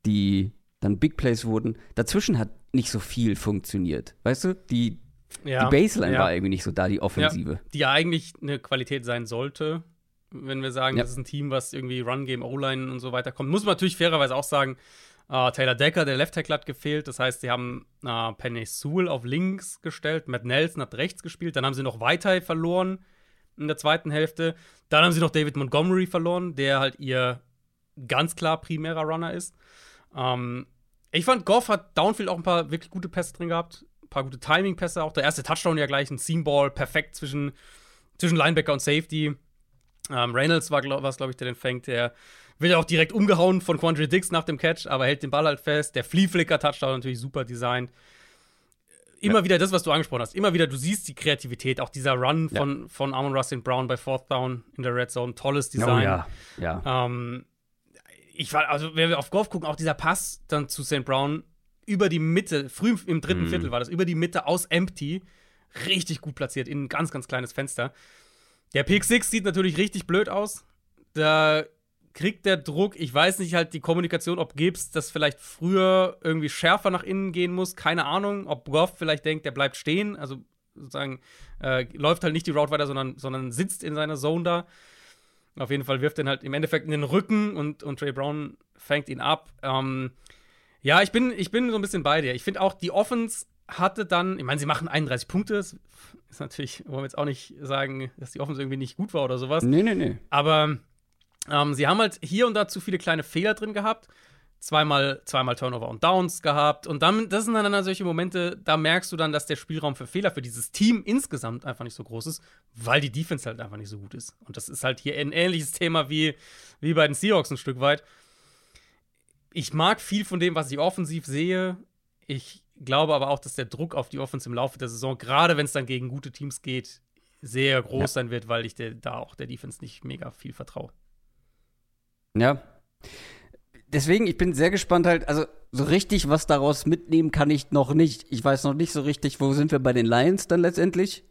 die dann Big Plays wurden, dazwischen hat nicht so viel funktioniert. Weißt du? Die, ja. die Baseline ja. war irgendwie nicht so da, die Offensive. die ja eigentlich eine Qualität sein sollte, wenn wir sagen, Ja. das ist ein Team, was irgendwie Run-Game, O-Line und so weiter kommt. Muss man natürlich fairerweise auch sagen, Äh, Taylor Decker, der Left Tackle, hat gefehlt. Das heißt, sie haben äh, Penny Sewell auf links gestellt, Matt Nelson hat rechts gespielt. Dann haben sie noch Whitey verloren in der zweiten Hälfte. Dann haben sie noch David Montgomery verloren, der halt ihr ganz klar primärer Runner ist. Ähm, ich fand, Goff hat Downfield auch ein paar wirklich gute Pässe drin gehabt. Ein paar gute Timing-Pässe auch. Der erste Touchdown ja gleich ein Seamball, perfekt zwischen, zwischen Linebacker und Safety. Ähm, Reynolds war, glaube glaub ich, der den fängt. Der wird ja auch direkt umgehauen von Quandre Dix nach dem Catch, aber hält den Ball halt fest. Der Flea-Flicker-Touchdown natürlich super designt. Immer ja. wieder das, was du angesprochen hast. Immer wieder, du siehst die Kreativität, auch dieser Run ja. von, von Amon Rustin Brown bei Fourth Down in der Red Zone. Tolles oh Design. Oh, ja. ja. Ähm, ich war, also wenn wir auf Golf gucken, auch dieser Pass dann zu St. Brown über die Mitte, früh im dritten mhm. Viertel war das, über die Mitte aus Empty, richtig gut platziert, in ein ganz, ganz kleines Fenster. Der Pick 6 sieht natürlich richtig blöd aus. Da kriegt der Druck, ich weiß nicht halt die Kommunikation, ob Gibbs das vielleicht früher irgendwie schärfer nach innen gehen muss, keine Ahnung, ob Goff vielleicht denkt, der bleibt stehen, also sozusagen äh, läuft halt nicht die Route weiter, sondern, sondern sitzt in seiner Zone da. Auf jeden Fall wirft er halt im Endeffekt in den Rücken und, und Trey Brown fängt ihn ab. Ähm, ja, ich bin, ich bin so ein bisschen bei dir. Ich finde auch, die Offense hatte dann, ich meine, sie machen 31 Punkte. Das ist natürlich, wollen wir jetzt auch nicht sagen, dass die Offense irgendwie nicht gut war oder sowas. Nee, nee, nee. Aber ähm, sie haben halt hier und da zu viele kleine Fehler drin gehabt zweimal, zweimal Turnover und Downs gehabt. Und dann, das sind dann solche Momente, da merkst du dann, dass der Spielraum für Fehler für dieses Team insgesamt einfach nicht so groß ist, weil die Defense halt einfach nicht so gut ist. Und das ist halt hier ein ähnliches Thema wie, wie bei den Seahawks ein Stück weit. Ich mag viel von dem, was ich offensiv sehe. Ich glaube aber auch, dass der Druck auf die Offense im Laufe der Saison, gerade wenn es dann gegen gute Teams geht, sehr groß ja. sein wird, weil ich der, da auch der Defense nicht mega viel vertraue. Ja deswegen, ich bin sehr gespannt halt, also so richtig was daraus mitnehmen kann ich noch nicht. Ich weiß noch nicht so richtig, wo sind wir bei den Lions dann letztendlich?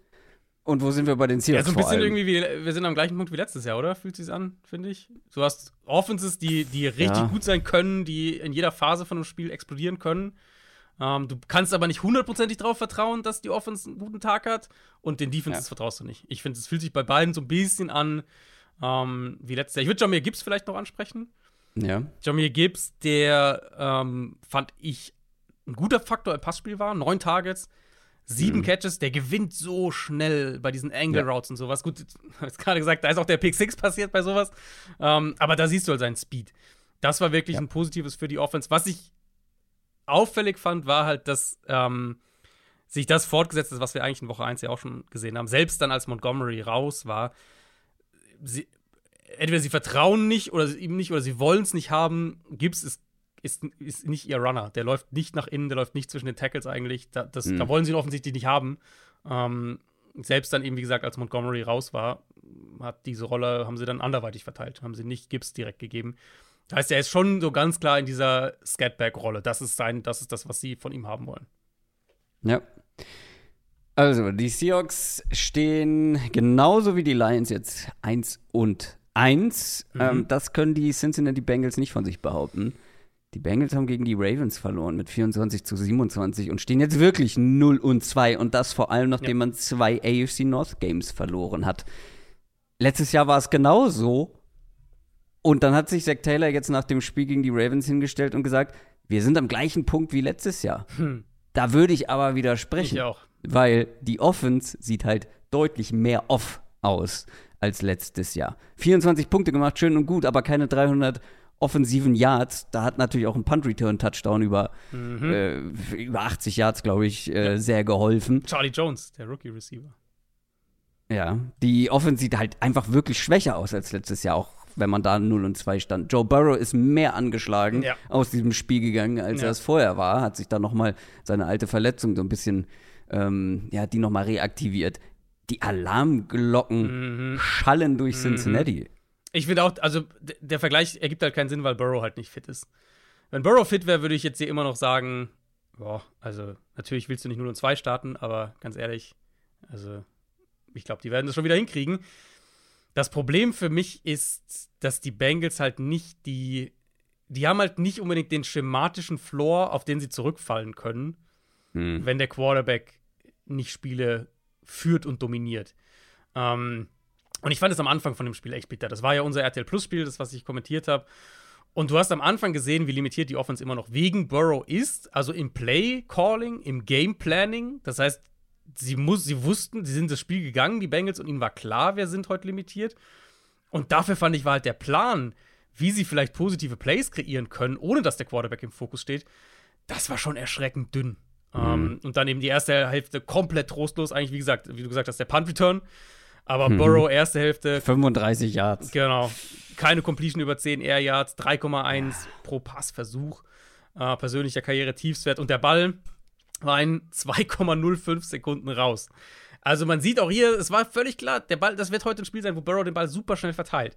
Und wo sind wir bei den Seahawks? Ja, so ein bisschen irgendwie wie, wir sind am gleichen Punkt wie letztes Jahr, oder? Fühlt sich an, finde ich. Du hast Offenses, die, die richtig ja. gut sein können, die in jeder Phase von einem Spiel explodieren können. Ähm, du kannst aber nicht hundertprozentig darauf vertrauen, dass die Offense einen guten Tag hat. Und den Defenses ja. vertraust du nicht. Ich finde, es fühlt sich bei beiden so ein bisschen an ähm, wie letztes Jahr. Ich würde Jamir Gibbs vielleicht noch ansprechen. Ja. Jamir Gibbs, der ähm, fand ich ein guter Faktor im Passspiel war. Neun Targets, sieben mhm. Catches, der gewinnt so schnell bei diesen Angle Routes ja. und sowas. Gut, [LAUGHS] ich habe gerade gesagt, da ist auch der Pick 6 passiert bei sowas. Ähm, aber da siehst du halt seinen Speed. Das war wirklich ja. ein positives für die Offense. Was ich auffällig fand, war halt, dass ähm, sich das fortgesetzt ist, was wir eigentlich in Woche 1 ja auch schon gesehen haben. Selbst dann, als Montgomery raus war, sie, entweder sie vertrauen nicht oder ihm nicht oder sie wollen es nicht haben. Gibbs ist, ist, ist nicht ihr Runner. Der läuft nicht nach innen, der läuft nicht zwischen den Tackles eigentlich. Da, das, mhm. da wollen sie ihn offensichtlich nicht haben. Ähm, selbst dann eben, wie gesagt, als Montgomery raus war, hat diese Rolle, haben sie dann anderweitig verteilt, haben sie nicht Gibbs direkt gegeben. Das heißt, er ist schon so ganz klar in dieser Scatback-Rolle. Das ist sein, das ist das, was sie von ihm haben wollen. Ja. Also, die Seahawks stehen genauso wie die Lions jetzt 1 und Eins, mhm. ähm, das können die Cincinnati Bengals nicht von sich behaupten. Die Bengals haben gegen die Ravens verloren mit 24 zu 27 und stehen jetzt wirklich 0 und 2 und das vor allem, nachdem ja. man zwei AFC North Games verloren hat. Letztes Jahr war es genauso. Und dann hat sich Zach Taylor jetzt nach dem Spiel gegen die Ravens hingestellt und gesagt, wir sind am gleichen Punkt wie letztes Jahr. Hm. Da würde ich aber widersprechen. Ich auch. Weil die Offense sieht halt deutlich mehr off aus als letztes Jahr. 24 Punkte gemacht, schön und gut, aber keine 300 offensiven Yards. Da hat natürlich auch ein Punt-Return-Touchdown über, mhm. äh, über 80 Yards, glaube ich, äh, ja. sehr geholfen. Charlie Jones, der Rookie-Receiver. Ja, die Offense sieht halt einfach wirklich schwächer aus als letztes Jahr, auch wenn man da 0 und 2 stand. Joe Burrow ist mehr angeschlagen ja. aus diesem Spiel gegangen, als ja. er es vorher war. Hat sich da noch mal seine alte Verletzung so ein bisschen, ähm, ja, die noch mal reaktiviert die Alarmglocken mhm. schallen durch mhm. Cincinnati. Ich finde auch, also der Vergleich ergibt halt keinen Sinn, weil Burrow halt nicht fit ist. Wenn Burrow fit wäre, würde ich jetzt hier immer noch sagen, boah, also natürlich willst du nicht 0 und 2 starten, aber ganz ehrlich, also ich glaube, die werden das schon wieder hinkriegen. Das Problem für mich ist, dass die Bengals halt nicht die, die haben halt nicht unbedingt den schematischen Floor, auf den sie zurückfallen können, hm. wenn der Quarterback nicht Spiele führt und dominiert. Ähm, und ich fand es am Anfang von dem Spiel echt bitter. Das war ja unser RTL Plus-Spiel, das, was ich kommentiert habe. Und du hast am Anfang gesehen, wie limitiert die Offense immer noch wegen Burrow ist, also im Play Calling, im Game Planning. Das heißt, sie, muss, sie wussten, sie sind das Spiel gegangen, die Bengals, und ihnen war klar, wir sind heute limitiert. Und dafür fand ich, war halt der Plan, wie sie vielleicht positive Plays kreieren können, ohne dass der Quarterback im Fokus steht, das war schon erschreckend dünn. Mhm. Um, ähm, und dann eben die erste Hälfte komplett trostlos, eigentlich, wie gesagt, wie du gesagt hast, der Punt-Return. Aber mhm. Burrow erste Hälfte. 35 Yards. Genau. Keine Completion über 10 Air Yards, 3,1 ja. pro Passversuch. Äh, persönlicher Karriere-Tiefswert. Und der Ball war in 2,05 Sekunden raus. Also man sieht auch hier, es war völlig klar, der Ball, das wird heute ein Spiel sein, wo Burrow den Ball super schnell verteilt.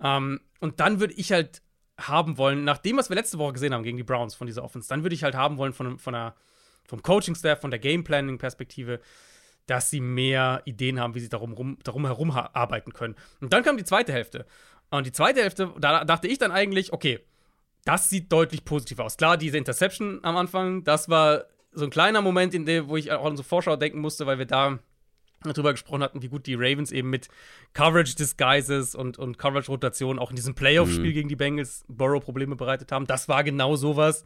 Ähm, und dann würde ich halt haben wollen, nach dem, was wir letzte Woche gesehen haben gegen die Browns von dieser Offense, dann würde ich halt haben wollen von, von einer, vom Coaching-Staff, von der Game-Planning-Perspektive, dass sie mehr Ideen haben, wie sie darum, rum, darum herum arbeiten können. Und dann kam die zweite Hälfte. Und die zweite Hälfte, da dachte ich dann eigentlich, okay, das sieht deutlich positiver aus. Klar, diese Interception am Anfang, das war so ein kleiner Moment, in dem, wo ich auch an so Vorschau denken musste, weil wir da darüber gesprochen hatten, wie gut die Ravens eben mit Coverage Disguises und, und Coverage Rotation auch in diesem Playoff-Spiel mhm. gegen die Bengals Burrow Probleme bereitet haben. Das war genau sowas.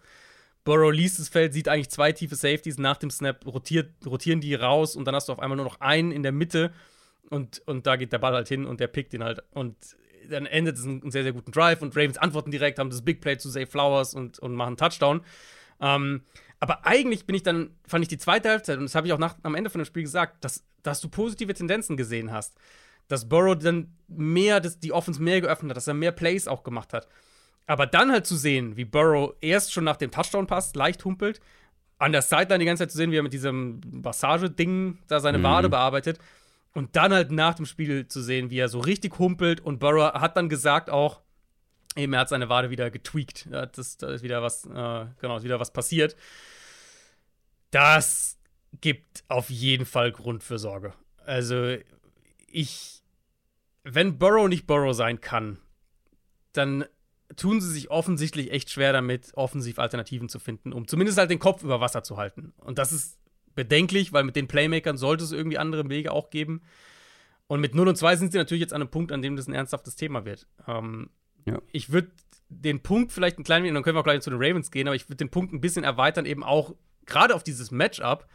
Burrow liest das Feld, sieht eigentlich zwei tiefe Safeties nach dem Snap, rotiert, rotieren die raus und dann hast du auf einmal nur noch einen in der Mitte und, und da geht der Ball halt hin und der pickt ihn halt. Und dann endet es einen sehr, sehr guten Drive und Ravens antworten direkt, haben das Big Play zu Save Flowers und, und machen Touchdown. Ähm, aber eigentlich bin ich dann, fand ich die zweite Halbzeit, und das habe ich auch nach, am Ende von dem Spiel gesagt, dass, dass du positive Tendenzen gesehen hast. Dass Burrow dann mehr, dass die Offense mehr geöffnet hat, dass er mehr Plays auch gemacht hat. Aber dann halt zu sehen, wie Burrow erst schon nach dem Touchdown-Pass leicht humpelt, an der Sideline die ganze Zeit zu sehen, wie er mit diesem Massage-Ding da seine mhm. Wade bearbeitet. Und dann halt nach dem Spiel zu sehen, wie er so richtig humpelt. Und Burrow hat dann gesagt auch, eben, er hat seine Wade wieder getweakt. Das, da ist wieder was, äh, genau, ist wieder was passiert. Das gibt auf jeden Fall Grund für Sorge. Also, ich, wenn Burrow nicht Burrow sein kann, dann tun sie sich offensichtlich echt schwer damit, offensiv Alternativen zu finden, um zumindest halt den Kopf über Wasser zu halten. Und das ist bedenklich, weil mit den Playmakern sollte es irgendwie andere Wege auch geben. Und mit 0 und 2 sind sie natürlich jetzt an einem Punkt, an dem das ein ernsthaftes Thema wird. Ähm, ja. Ich würde den Punkt vielleicht ein klein wenig, dann können wir auch gleich zu den Ravens gehen, aber ich würde den Punkt ein bisschen erweitern, eben auch gerade auf dieses Matchup,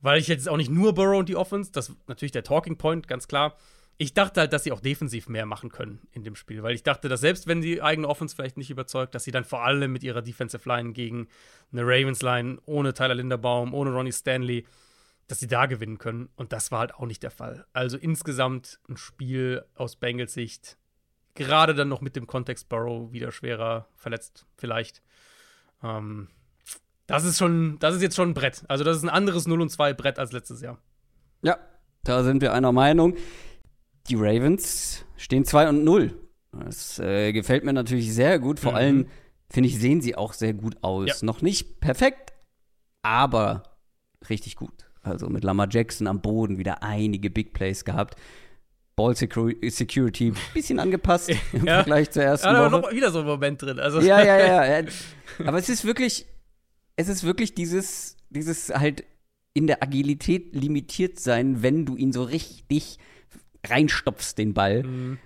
weil ich jetzt auch nicht nur Burrow und die Offense, das ist natürlich der Talking Point, ganz klar, ich dachte halt, dass sie auch defensiv mehr machen können in dem Spiel, weil ich dachte, dass selbst wenn die eigene Offense vielleicht nicht überzeugt, dass sie dann vor allem mit ihrer Defensive Line gegen eine Ravens Line ohne Tyler Linderbaum, ohne Ronnie Stanley, dass sie da gewinnen können. Und das war halt auch nicht der Fall. Also insgesamt ein Spiel aus Bengals Sicht, gerade dann noch mit dem Kontext Burrow wieder schwerer verletzt, vielleicht. Ähm, das ist schon, das ist jetzt schon ein Brett. Also das ist ein anderes 0 und 2 Brett als letztes Jahr. Ja, da sind wir einer Meinung. Die Ravens stehen 2 und 0. Das äh, gefällt mir natürlich sehr gut. Vor mhm. allem, finde ich, sehen sie auch sehr gut aus. Ja. Noch nicht perfekt, aber richtig gut. Also mit Lamar Jackson am Boden wieder einige Big Plays gehabt. Ball Security ein bisschen angepasst [LAUGHS] im ja. Vergleich zur ersten ja, da Woche. noch wieder so ein Moment drin. Also. Ja, ja, ja. [LAUGHS] Aber es ist wirklich, es ist wirklich dieses, dieses halt in der Agilität limitiert sein, wenn du ihn so richtig reinstopfst, den Ball. Mhm.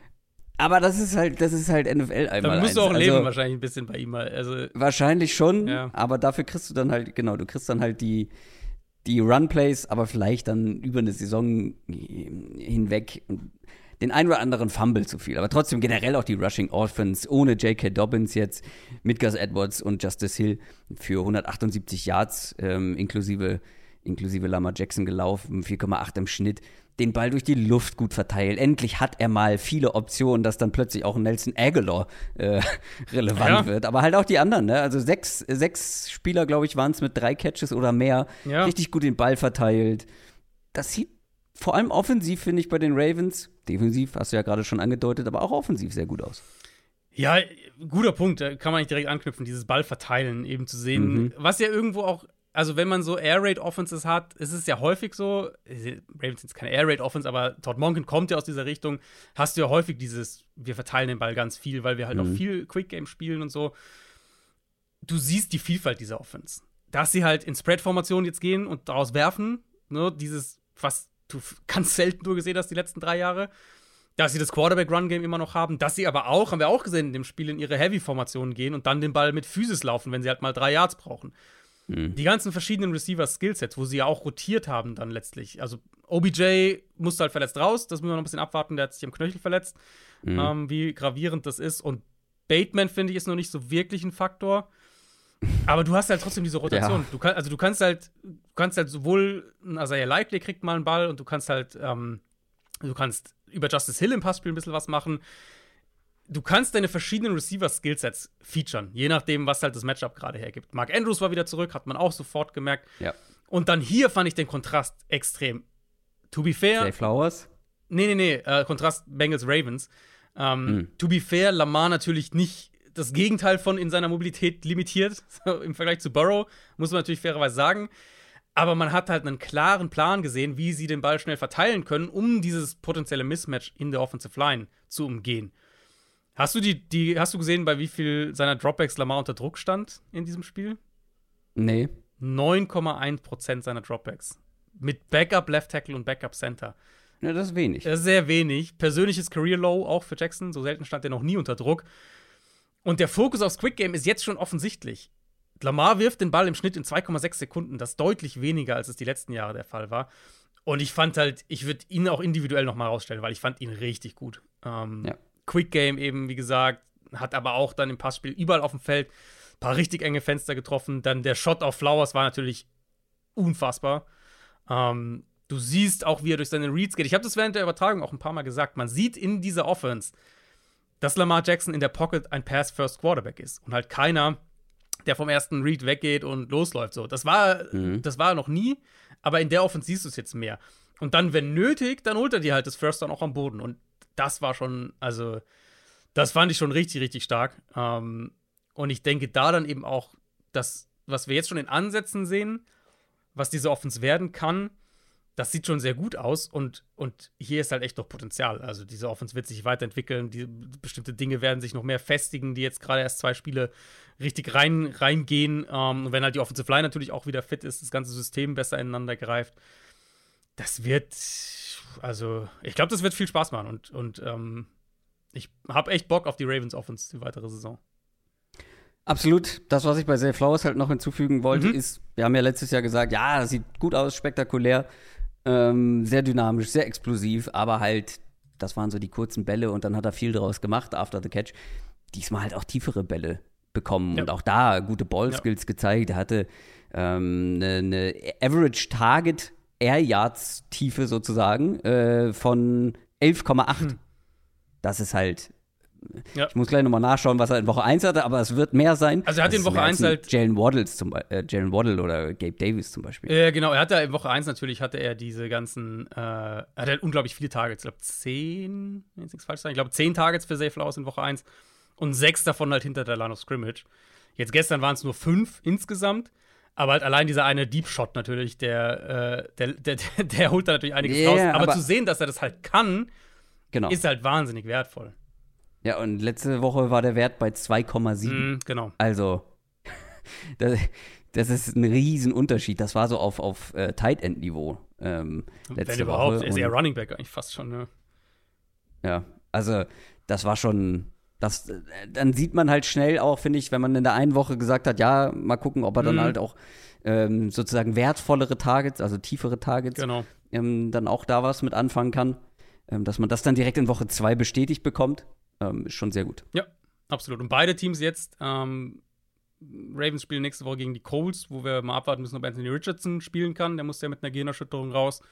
Aber das ist halt, das ist halt NFL einmal. Da musst du auch also, leben, wahrscheinlich ein bisschen bei ihm mal. Also, wahrscheinlich schon, ja. aber dafür kriegst du dann halt, genau, du kriegst dann halt die, die Run-Plays, aber vielleicht dann über eine Saison hinweg den ein oder anderen Fumble zu viel. Aber trotzdem generell auch die Rushing Offense ohne J.K. Dobbins jetzt mit Gus Edwards und Justice Hill für 178 Yards ähm, inklusive, inklusive Lama Jackson gelaufen, 4,8 im Schnitt den Ball durch die Luft gut verteilt. Endlich hat er mal viele Optionen, dass dann plötzlich auch Nelson Aguilar äh, [LAUGHS] relevant ja. wird. Aber halt auch die anderen, ne? Also sechs, sechs Spieler, glaube ich, waren es mit drei Catches oder mehr. Ja. Richtig gut den Ball verteilt. Das sieht vor allem offensiv, finde ich, bei den Ravens, defensiv, hast du ja gerade schon angedeutet, aber auch offensiv sehr gut aus. Ja, guter Punkt, da kann man nicht direkt anknüpfen, dieses Ball verteilen eben zu sehen, mhm. was ja irgendwo auch also wenn man so Air Raid Offenses hat, ist es ja häufig so, Ravens sind keine Air Raid Offense, aber Todd Monken kommt ja aus dieser Richtung, hast du ja häufig dieses, wir verteilen den Ball ganz viel, weil wir halt mhm. auch viel Quick Game spielen und so. Du siehst die Vielfalt dieser Offense. Dass sie halt in Spread-Formation jetzt gehen und daraus werfen, ne, dieses, was du ganz selten nur gesehen hast die letzten drei Jahre. dass sie das Quarterback-Run-Game immer noch haben, dass sie aber auch, haben wir auch gesehen, in dem Spiel in ihre Heavy-Formationen gehen und dann den Ball mit Physis laufen, wenn sie halt mal drei Yards brauchen. Mhm. Die ganzen verschiedenen Receiver-Skillsets, wo sie ja auch rotiert haben dann letztlich. Also OBJ musste halt verletzt raus, das müssen wir noch ein bisschen abwarten, der hat sich am Knöchel verletzt, mhm. ähm, wie gravierend das ist. Und Bateman, finde ich, ist noch nicht so wirklich ein Faktor. Aber du hast halt trotzdem diese Rotation. Ja. Du kann, also du kannst halt, du kannst halt sowohl, also ja, Likely kriegt mal einen Ball und du kannst halt, ähm, du kannst über Justice Hill im Passspiel ein bisschen was machen. Du kannst deine verschiedenen Receiver-Skillsets featuren, je nachdem, was halt das Matchup gerade hergibt. Mark Andrews war wieder zurück, hat man auch sofort gemerkt. Ja. Und dann hier fand ich den Kontrast extrem. To be fair. Jay Flowers? Nee, nee, nee, äh, Kontrast Bengals Ravens. Ähm, hm. To be fair, Lamar natürlich nicht das Gegenteil von in seiner Mobilität limitiert, [LAUGHS] so im Vergleich zu Burrow, muss man natürlich fairerweise sagen. Aber man hat halt einen klaren Plan gesehen, wie sie den Ball schnell verteilen können, um dieses potenzielle Mismatch in der Offensive Line zu umgehen. Hast du die, die, hast du gesehen, bei wie viel seiner Dropbacks Lamar unter Druck stand in diesem Spiel? Nee. 9,1% seiner Dropbacks. Mit Backup Left Tackle und Backup Center. Ja, das ist wenig. Das ist sehr wenig. Persönliches Career Low auch für Jackson. So selten stand er noch nie unter Druck. Und der Fokus aufs Quick Game ist jetzt schon offensichtlich. Lamar wirft den Ball im Schnitt in 2,6 Sekunden. Das ist deutlich weniger, als es die letzten Jahre der Fall war. Und ich fand halt, ich würde ihn auch individuell nochmal rausstellen, weil ich fand ihn richtig gut. Ähm, ja. Quick Game eben, wie gesagt, hat aber auch dann im Passspiel überall auf dem Feld ein paar richtig enge Fenster getroffen. Dann der Shot auf Flowers war natürlich unfassbar. Ähm, du siehst auch, wie er durch seine Reads geht. Ich habe das während der Übertragung auch ein paar Mal gesagt. Man sieht in dieser Offense, dass Lamar Jackson in der Pocket ein Pass-First-Quarterback ist und halt keiner, der vom ersten Read weggeht und losläuft. So, das war, mhm. das war noch nie, aber in der Offense siehst du es jetzt mehr. Und dann, wenn nötig, dann holt er dir halt das First dann auch am Boden. Und das war schon, also, das fand ich schon richtig, richtig stark. Ähm, und ich denke da dann eben auch, dass, was wir jetzt schon in Ansätzen sehen, was diese Offense werden kann, das sieht schon sehr gut aus und, und hier ist halt echt noch Potenzial. Also diese Offense wird sich weiterentwickeln, die, bestimmte Dinge werden sich noch mehr festigen, die jetzt gerade erst zwei Spiele richtig rein, reingehen. Ähm, und wenn halt die Offensive Line natürlich auch wieder fit ist, das ganze System besser ineinander greift, das wird, also ich glaube, das wird viel Spaß machen und, und ähm, ich habe echt Bock auf die Ravens Offense die weitere Saison. Absolut. Das, was ich bei Zay Flowers halt noch hinzufügen wollte, mhm. ist, wir haben ja letztes Jahr gesagt, ja, das sieht gut aus, spektakulär. Ähm, sehr dynamisch, sehr explosiv, aber halt, das waren so die kurzen Bälle und dann hat er viel draus gemacht, after the catch. Diesmal halt auch tiefere Bälle bekommen ja. und auch da gute Ballskills ja. gezeigt. Er hatte ähm, eine, eine Average Target Air Yards Tiefe sozusagen äh, von 11,8. Hm. Das ist halt ja. Ich muss gleich nochmal nachschauen, was er in Woche 1 hatte, aber es wird mehr sein. Also er hat in Woche 1 halt. Jalen Waddles zum äh, Jalen Waddle oder Gabe Davis zum Beispiel. Ja, äh, genau. Er hatte in Woche 1 natürlich hatte er diese ganzen, äh, er hatte halt unglaublich viele Targets. Ich glaube, 10, wenn nichts falsch sagen. Ich glaube, 10 Targets für Safe Flowers in Woche 1 und 6 davon halt hinter der Line of Scrimmage. Jetzt gestern waren es nur 5 insgesamt. Aber halt allein dieser eine Deep Shot natürlich, der, äh, der, der, der, holt da natürlich einiges yeah, raus. Aber, aber, zu sehen, dass er das halt kann, genau. ist halt wahnsinnig wertvoll. Ja, und letzte Woche war der Wert bei 2,7. Mm, genau. Also, [LAUGHS] das, das, ist ein Riesenunterschied. Das war so auf, auf äh, Tight End Niveau. Ähm, letzte Wenn überhaupt, Woche. ist eher Running Back eigentlich fast schon, ne? Ja, also das war schon, das, dann sieht man halt schnell auch, finde ich, wenn man in der einen Woche gesagt hat, ja, mal gucken, ob er dann mhm. halt auch ähm, sozusagen wertvollere Targets, also tiefere Targets, genau. ähm, dann auch da was mit anfangen kann. Ähm, dass man das dann direkt in Woche zwei bestätigt bekommt ähm, ist schon sehr gut. Ja, absolut. Und beide Teams jetzt, ähm, Ravens spielen nächste Woche gegen die Colts, wo wir mal abwarten müssen, ob Anthony Richardson spielen kann. Der muss ja mit einer Gehirnerschütterung raus.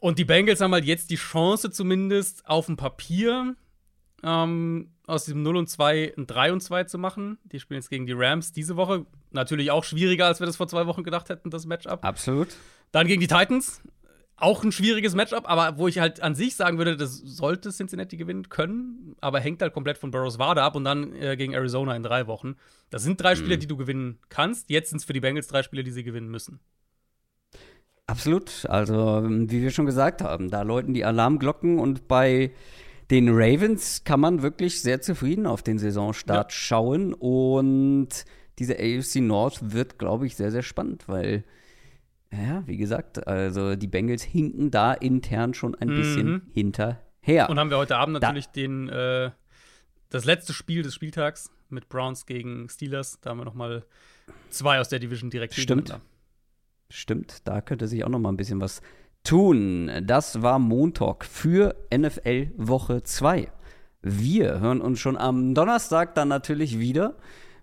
Und die Bengals haben halt jetzt die Chance, zumindest auf dem Papier ähm, aus diesem 0 und 2 ein 3 und 2 zu machen. Die spielen jetzt gegen die Rams diese Woche. Natürlich auch schwieriger, als wir das vor zwei Wochen gedacht hätten, das Matchup. Absolut. Dann gegen die Titans auch ein schwieriges Matchup, aber wo ich halt an sich sagen würde, das sollte Cincinnati gewinnen können, aber hängt halt komplett von Burrows Wade ab und dann äh, gegen Arizona in drei Wochen. Das sind drei mhm. Spiele, die du gewinnen kannst. Jetzt sind es für die Bengals drei Spiele, die sie gewinnen müssen. Absolut. Also, wie wir schon gesagt haben, da läuten die Alarmglocken und bei den Ravens kann man wirklich sehr zufrieden auf den Saisonstart ja. schauen und diese AFC North wird, glaube ich, sehr, sehr spannend, weil ja, wie gesagt, also die Bengals hinken da intern schon ein bisschen mhm. hinterher. her. Und haben wir heute Abend natürlich den, äh, das letzte Spiel des Spieltags mit Browns gegen Steelers. Da haben wir noch mal zwei aus der Division direkt Stimmt. Stimmt, da könnte sich auch noch mal ein bisschen was tun. Das war Montag für NFL Woche 2. Wir hören uns schon am Donnerstag dann natürlich wieder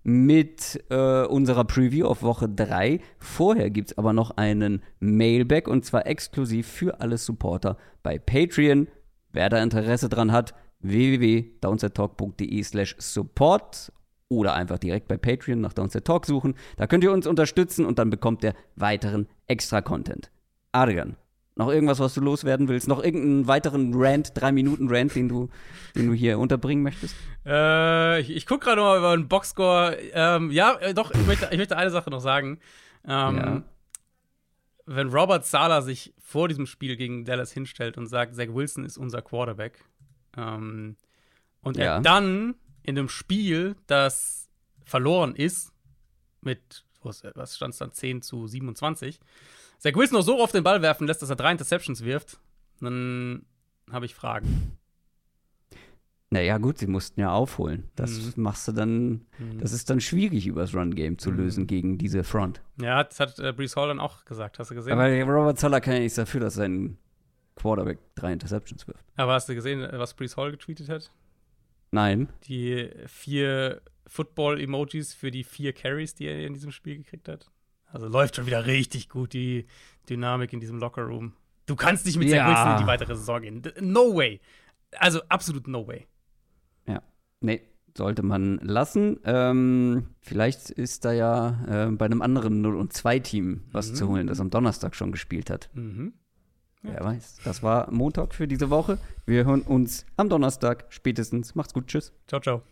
mit äh, unserer Preview auf Woche 3. Vorher gibt es aber noch einen Mailback und zwar exklusiv für alle Supporter bei Patreon. Wer da Interesse dran hat, www.downsettalk.de slash support oder einfach direkt bei Patreon nach Downset Talk suchen. Da könnt ihr uns unterstützen und dann bekommt ihr weiteren Extra-Content. Adrian, noch irgendwas, was du loswerden willst? Noch irgendeinen weiteren Rant, drei Minuten Rant, den du, den du hier unterbringen möchtest? Äh, ich ich gucke gerade mal über den Boxscore. Ähm, ja, äh, doch, ich möchte, ich möchte eine Sache noch sagen. Ähm, Ja. Wenn Robert Sala sich vor diesem Spiel gegen Dallas hinstellt und sagt, Zach Wilson ist unser Quarterback, ähm, und Ja. er dann in einem Spiel, das verloren ist, mit, was, was stand es dann, 10 zu 27, Zach Wilson noch so auf den Ball werfen lässt, dass er drei Interceptions wirft, dann habe ich Fragen. Naja, gut, sie mussten ja aufholen. Das Mhm. machst du dann, das ist dann schwierig, übers Run-Game zu Mhm. lösen gegen diese Front. Ja, das hat äh, Brees Hall dann auch gesagt, hast du gesehen? Aber Robert Zoller kann ja nichts dafür, dass sein Quarterback drei Interceptions wirft. Aber hast du gesehen, was Brees Hall getweetet hat? Nein. Die vier Football-Emojis für die vier Carries, die er in diesem Spiel gekriegt hat. Also läuft schon wieder richtig gut, die Dynamik in diesem Lockerroom. Du kannst nicht mit Ja. Zach Wilson in die weitere Saison gehen. No way. Also absolut no way. Nee, sollte man lassen. Ähm, vielleicht ist da ja äh, bei einem anderen 0 und 2 Team was Mhm. zu holen, das am Donnerstag schon gespielt hat. Mhm. Wer weiß. Das war Montag für diese Woche. Wir hören uns am Donnerstag spätestens. Macht's gut. Tschüss. Ciao, ciao.